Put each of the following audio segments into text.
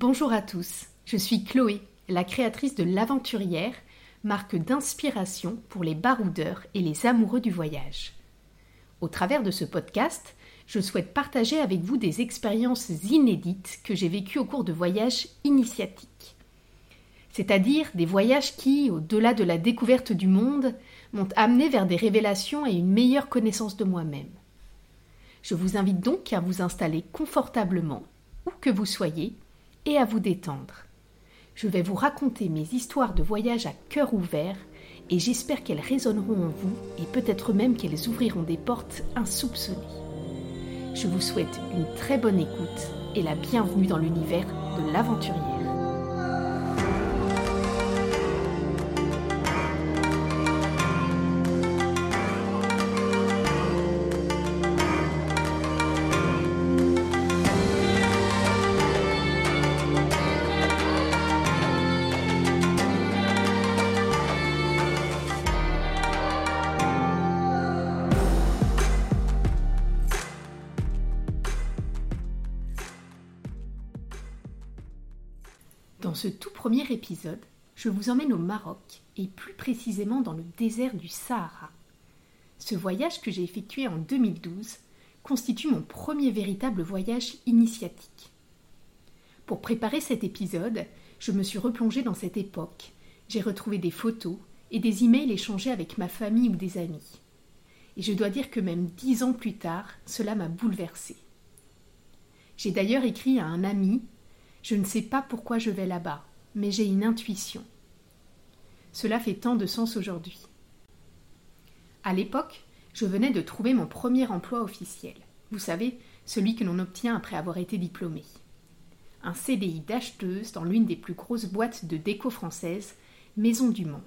Bonjour à tous, je suis Chloé, la créatrice de L'Aventurière, marque d'inspiration pour les baroudeurs et les amoureux du voyage. Au travers de ce podcast, je souhaite partager avec vous des expériences inédites que j'ai vécues au cours de voyages initiatiques. C'est-à-dire des voyages qui, au-delà de la découverte du monde, m'ont amené vers des révélations et une meilleure connaissance de moi-même. Je vous invite donc à vous installer confortablement, où que vous soyez, et à vous détendre. Je vais vous raconter mes histoires de voyage à cœur ouvert et j'espère qu'elles résonneront en vous et peut-être même qu'elles ouvriront des portes insoupçonnées. Je vous souhaite une très bonne écoute et la bienvenue dans l'univers de l'aventurière. Ce tout premier épisode, je vous emmène au Maroc et plus précisément dans le désert du Sahara. Ce voyage que j'ai effectué en 2012 constitue mon premier véritable voyage initiatique. Pour préparer cet épisode, je me suis replongée dans cette époque. J'ai retrouvé des photos et des emails échangés avec ma famille ou des amis. Et je dois dire que même dix ans plus tard, cela m'a bouleversée. J'ai d'ailleurs écrit à un ami je ne sais pas pourquoi je vais là-bas, mais j'ai une intuition. Cela fait tant de sens aujourd'hui. À l'époque, je venais de trouver mon premier emploi officiel. Vous savez, celui que l'on obtient après avoir été diplômé. Un CDI d'acheteuse dans l'une des plus grosses boîtes de déco française, Maison du Monde.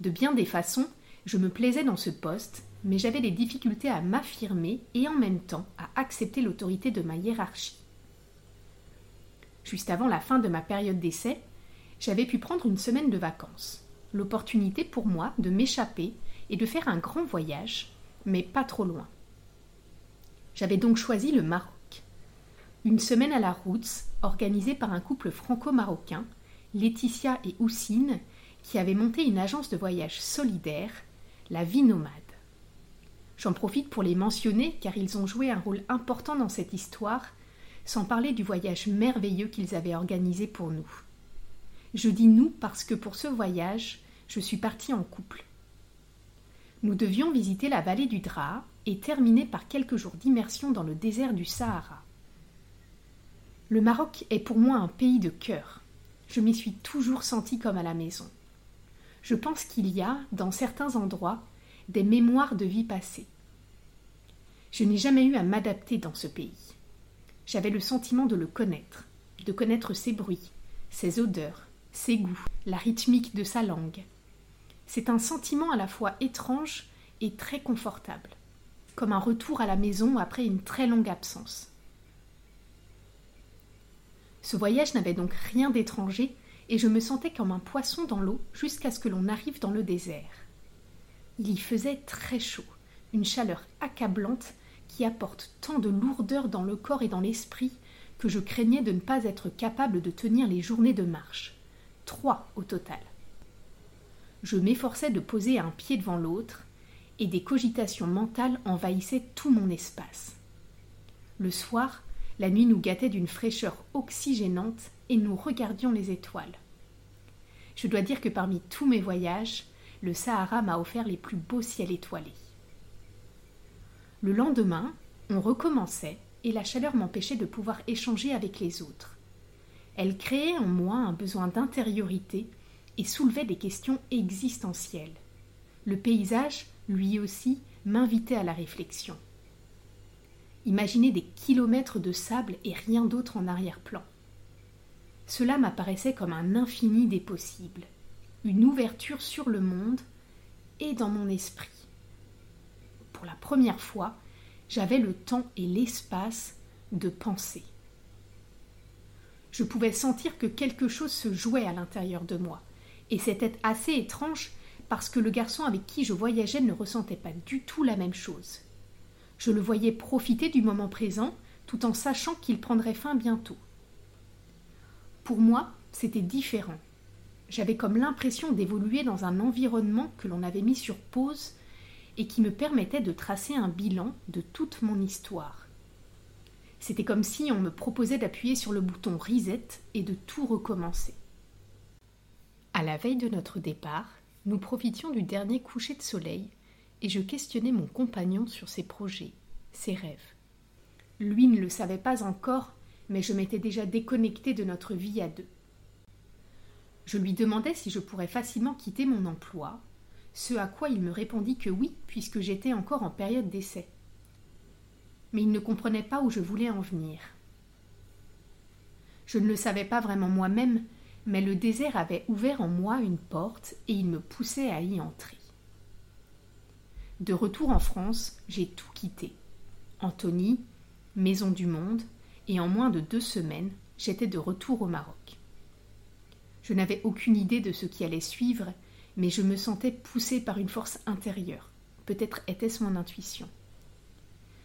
De bien des façons, je me plaisais dans ce poste, mais j'avais des difficultés à m'affirmer et en même temps à accepter l'autorité de ma hiérarchie juste avant la fin de ma période d'essai, j'avais pu prendre une semaine de vacances. L'opportunité pour moi de m'échapper et de faire un grand voyage, mais pas trop loin. J'avais donc choisi le Maroc. Une semaine à la route, organisée par un couple franco-marocain, Laetitia et Houssine, qui avaient monté une agence de voyage solidaire, la vie nomade. J'en profite pour les mentionner car ils ont joué un rôle important dans cette histoire sans parler du voyage merveilleux qu'ils avaient organisé pour nous. Je dis nous parce que pour ce voyage, je suis partie en couple. Nous devions visiter la vallée du Dra et terminer par quelques jours d'immersion dans le désert du Sahara. Le Maroc est pour moi un pays de cœur. Je m'y suis toujours sentie comme à la maison. Je pense qu'il y a, dans certains endroits, des mémoires de vie passée. Je n'ai jamais eu à m'adapter dans ce pays. J'avais le sentiment de le connaître, de connaître ses bruits, ses odeurs, ses goûts, la rythmique de sa langue. C'est un sentiment à la fois étrange et très confortable, comme un retour à la maison après une très longue absence. Ce voyage n'avait donc rien d'étranger et je me sentais comme un poisson dans l'eau jusqu'à ce que l'on arrive dans le désert. Il y faisait très chaud, une chaleur accablante qui apporte tant de lourdeur dans le corps et dans l'esprit que je craignais de ne pas être capable de tenir les journées de marche. Trois au total. Je m'efforçais de poser un pied devant l'autre, et des cogitations mentales envahissaient tout mon espace. Le soir, la nuit nous gâtait d'une fraîcheur oxygénante et nous regardions les étoiles. Je dois dire que parmi tous mes voyages, le Sahara m'a offert les plus beaux ciels étoilés. Le lendemain, on recommençait et la chaleur m'empêchait de pouvoir échanger avec les autres. Elle créait en moi un besoin d'intériorité et soulevait des questions existentielles. Le paysage, lui aussi, m'invitait à la réflexion. Imaginez des kilomètres de sable et rien d'autre en arrière-plan. Cela m'apparaissait comme un infini des possibles, une ouverture sur le monde et dans mon esprit la première fois, j'avais le temps et l'espace de penser. Je pouvais sentir que quelque chose se jouait à l'intérieur de moi, et c'était assez étrange parce que le garçon avec qui je voyageais ne ressentait pas du tout la même chose. Je le voyais profiter du moment présent tout en sachant qu'il prendrait fin bientôt. Pour moi, c'était différent. J'avais comme l'impression d'évoluer dans un environnement que l'on avait mis sur pause et qui me permettait de tracer un bilan de toute mon histoire. C'était comme si on me proposait d'appuyer sur le bouton reset et de tout recommencer. À la veille de notre départ, nous profitions du dernier coucher de soleil et je questionnais mon compagnon sur ses projets, ses rêves. Lui ne le savait pas encore, mais je m'étais déjà déconnectée de notre vie à deux. Je lui demandais si je pourrais facilement quitter mon emploi, ce à quoi il me répondit que oui, puisque j'étais encore en période d'essai. Mais il ne comprenait pas où je voulais en venir. Je ne le savais pas vraiment moi-même, mais le désert avait ouvert en moi une porte et il me poussait à y entrer. De retour en France, j'ai tout quitté. Anthony, Maison du Monde, et en moins de deux semaines, j'étais de retour au Maroc. Je n'avais aucune idée de ce qui allait suivre, mais je me sentais poussée par une force intérieure. Peut-être était-ce mon intuition.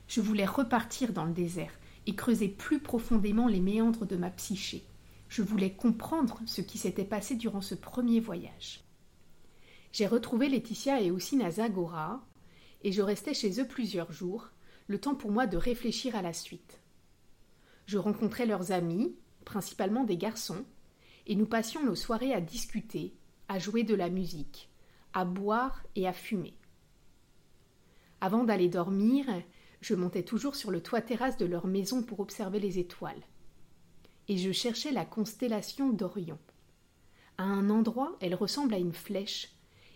Je voulais repartir dans le désert et creuser plus profondément les méandres de ma psyché. Je voulais comprendre ce qui s'était passé durant ce premier voyage. J'ai retrouvé Laetitia et aussi Zagora, et je restais chez eux plusieurs jours, le temps pour moi de réfléchir à la suite. Je rencontrais leurs amis, principalement des garçons, et nous passions nos soirées à discuter, à jouer de la musique, à boire et à fumer. Avant d'aller dormir, je montais toujours sur le toit terrasse de leur maison pour observer les étoiles. Et je cherchais la constellation d'Orion. À un endroit, elle ressemble à une flèche,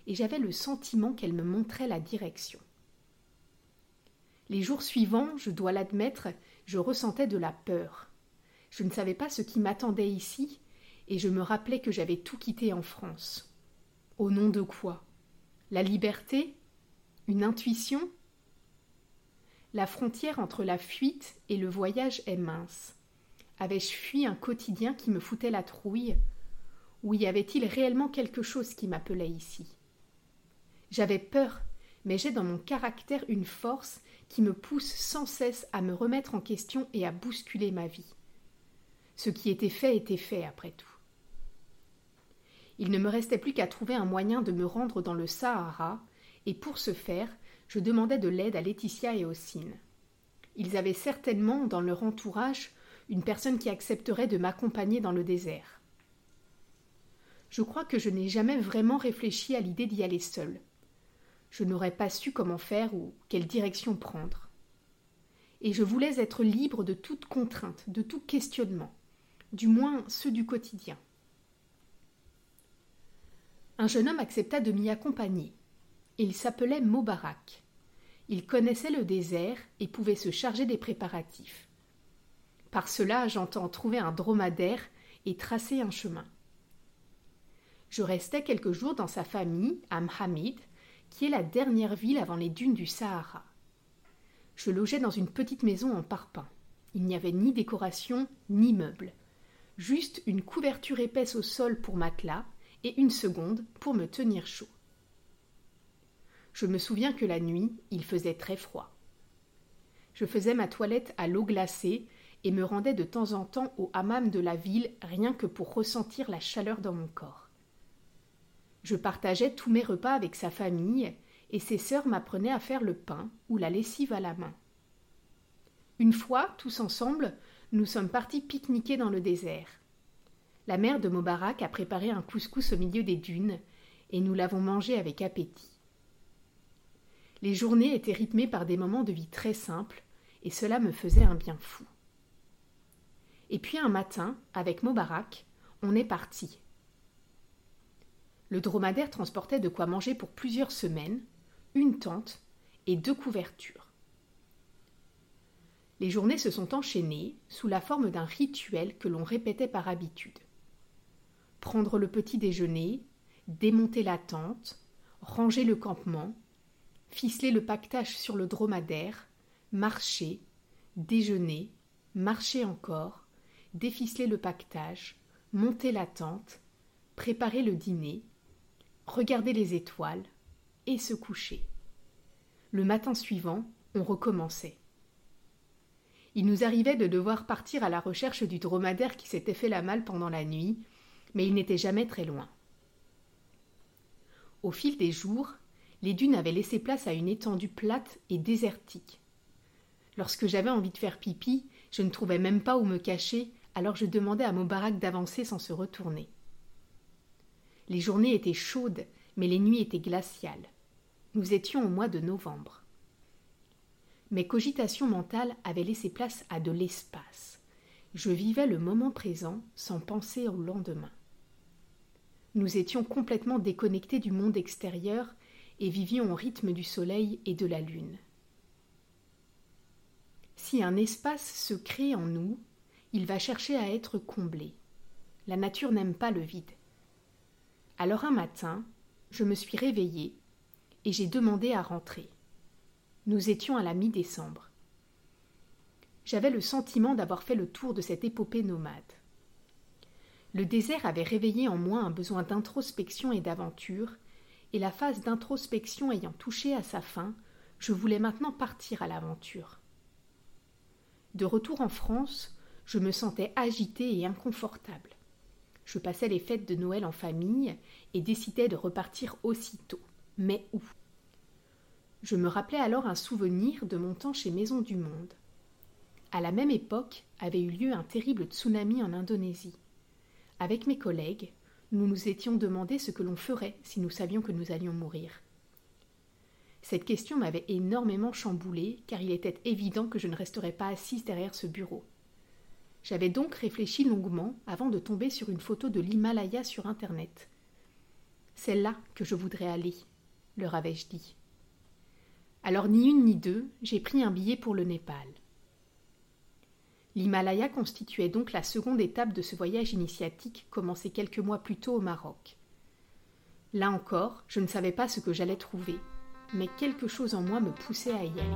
et j'avais le sentiment qu'elle me montrait la direction. Les jours suivants, je dois l'admettre, je ressentais de la peur. Je ne savais pas ce qui m'attendait ici, et je me rappelais que j'avais tout quitté en France. Au nom de quoi? La liberté? Une intuition? La frontière entre la fuite et le voyage est mince. Avais-je fui un quotidien qui me foutait la trouille? Ou y avait-il réellement quelque chose qui m'appelait ici? J'avais peur, mais j'ai dans mon caractère une force qui me pousse sans cesse à me remettre en question et à bousculer ma vie. Ce qui était fait était fait après tout. Il ne me restait plus qu'à trouver un moyen de me rendre dans le Sahara, et pour ce faire, je demandais de l'aide à Laetitia et Ossine. Ils avaient certainement dans leur entourage une personne qui accepterait de m'accompagner dans le désert. Je crois que je n'ai jamais vraiment réfléchi à l'idée d'y aller seule je n'aurais pas su comment faire ou quelle direction prendre. Et je voulais être libre de toute contrainte, de tout questionnement, du moins ceux du quotidien. Un jeune homme accepta de m'y accompagner. Il s'appelait Mobarak. Il connaissait le désert et pouvait se charger des préparatifs. Par cela, j'entends trouver un dromadaire et tracer un chemin. Je restai quelques jours dans sa famille, à Mhamid, qui est la dernière ville avant les dunes du Sahara. Je logeais dans une petite maison en parpaing. Il n'y avait ni décoration, ni meubles. Juste une couverture épaisse au sol pour matelas et une seconde pour me tenir chaud. Je me souviens que la nuit, il faisait très froid. Je faisais ma toilette à l'eau glacée et me rendais de temps en temps au hammam de la ville rien que pour ressentir la chaleur dans mon corps. Je partageais tous mes repas avec sa famille, et ses sœurs m'apprenaient à faire le pain ou la lessive à la main. Une fois, tous ensemble, nous sommes partis pique-niquer dans le désert. La mère de Mobarak a préparé un couscous au milieu des dunes, et nous l'avons mangé avec appétit. Les journées étaient rythmées par des moments de vie très simples, et cela me faisait un bien fou. Et puis un matin, avec Mobarak, on est parti, le dromadaire transportait de quoi manger pour plusieurs semaines, une tente et deux couvertures. Les journées se sont enchaînées sous la forme d'un rituel que l'on répétait par habitude. Prendre le petit déjeuner, démonter la tente, ranger le campement, ficeler le pactage sur le dromadaire, marcher, déjeuner, marcher encore, déficeler le pactage, monter la tente, préparer le dîner, regarder les étoiles et se coucher. Le matin suivant, on recommençait. Il nous arrivait de devoir partir à la recherche du dromadaire qui s'était fait la malle pendant la nuit, mais il n'était jamais très loin. Au fil des jours, les dunes avaient laissé place à une étendue plate et désertique. Lorsque j'avais envie de faire pipi, je ne trouvais même pas où me cacher, alors je demandais à Mobarak d'avancer sans se retourner. Les journées étaient chaudes, mais les nuits étaient glaciales. Nous étions au mois de novembre. Mes cogitations mentales avaient laissé place à de l'espace. Je vivais le moment présent sans penser au lendemain. Nous étions complètement déconnectés du monde extérieur et vivions au rythme du soleil et de la lune. Si un espace se crée en nous, il va chercher à être comblé. La nature n'aime pas le vide. Alors un matin, je me suis réveillée et j'ai demandé à rentrer. Nous étions à la mi-décembre. J'avais le sentiment d'avoir fait le tour de cette épopée nomade. Le désert avait réveillé en moi un besoin d'introspection et d'aventure, et la phase d'introspection ayant touché à sa fin, je voulais maintenant partir à l'aventure. De retour en France, je me sentais agitée et inconfortable. Je passais les fêtes de Noël en famille et décidais de repartir aussitôt. Mais où? Je me rappelais alors un souvenir de mon temps chez Maison du Monde. À la même époque avait eu lieu un terrible tsunami en Indonésie. Avec mes collègues, nous nous étions demandé ce que l'on ferait si nous savions que nous allions mourir. Cette question m'avait énormément chamboulée, car il était évident que je ne resterais pas assise derrière ce bureau. J'avais donc réfléchi longuement avant de tomber sur une photo de l'Himalaya sur Internet. C'est là que je voudrais aller, leur avais-je dit. Alors ni une ni deux, j'ai pris un billet pour le Népal. L'Himalaya constituait donc la seconde étape de ce voyage initiatique commencé quelques mois plus tôt au Maroc. Là encore, je ne savais pas ce que j'allais trouver, mais quelque chose en moi me poussait à y aller.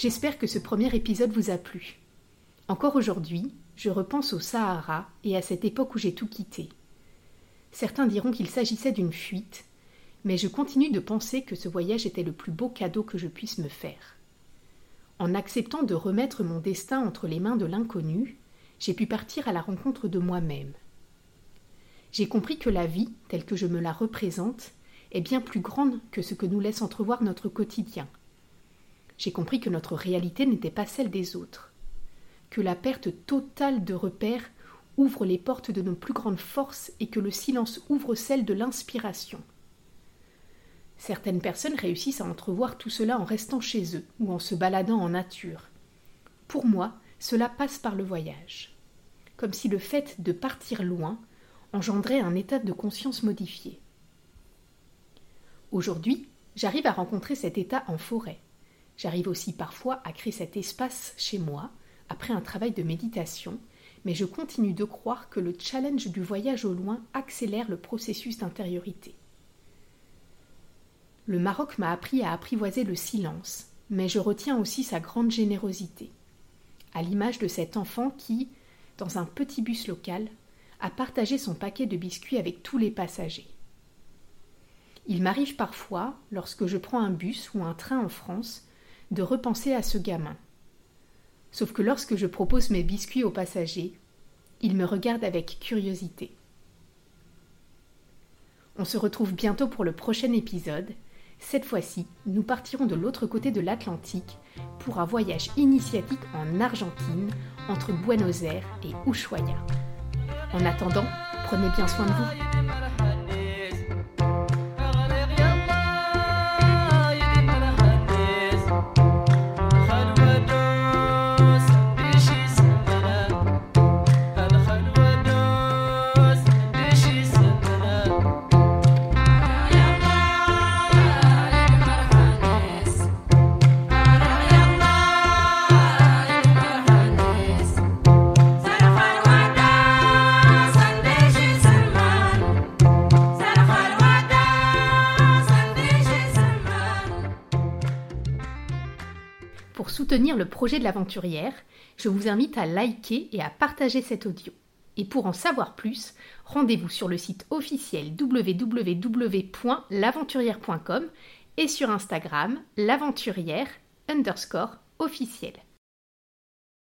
J'espère que ce premier épisode vous a plu. Encore aujourd'hui, je repense au Sahara et à cette époque où j'ai tout quitté. Certains diront qu'il s'agissait d'une fuite, mais je continue de penser que ce voyage était le plus beau cadeau que je puisse me faire. En acceptant de remettre mon destin entre les mains de l'inconnu, j'ai pu partir à la rencontre de moi-même. J'ai compris que la vie, telle que je me la représente, est bien plus grande que ce que nous laisse entrevoir notre quotidien j'ai compris que notre réalité n'était pas celle des autres, que la perte totale de repères ouvre les portes de nos plus grandes forces et que le silence ouvre celle de l'inspiration. Certaines personnes réussissent à entrevoir tout cela en restant chez eux ou en se baladant en nature. Pour moi, cela passe par le voyage, comme si le fait de partir loin engendrait un état de conscience modifié. Aujourd'hui, j'arrive à rencontrer cet état en forêt, J'arrive aussi parfois à créer cet espace chez moi, après un travail de méditation, mais je continue de croire que le challenge du voyage au loin accélère le processus d'intériorité. Le Maroc m'a appris à apprivoiser le silence, mais je retiens aussi sa grande générosité, à l'image de cet enfant qui, dans un petit bus local, a partagé son paquet de biscuits avec tous les passagers. Il m'arrive parfois, lorsque je prends un bus ou un train en France, de repenser à ce gamin. Sauf que lorsque je propose mes biscuits aux passagers, il me regarde avec curiosité. On se retrouve bientôt pour le prochain épisode. Cette fois-ci, nous partirons de l'autre côté de l'Atlantique pour un voyage initiatique en Argentine entre Buenos Aires et Ushuaia. En attendant, prenez bien soin de vous. Soutenir le projet de l'aventurière, je vous invite à liker et à partager cet audio. Et pour en savoir plus, rendez-vous sur le site officiel www.l'aventurière.com et sur Instagram l'aventurière underscore officielle.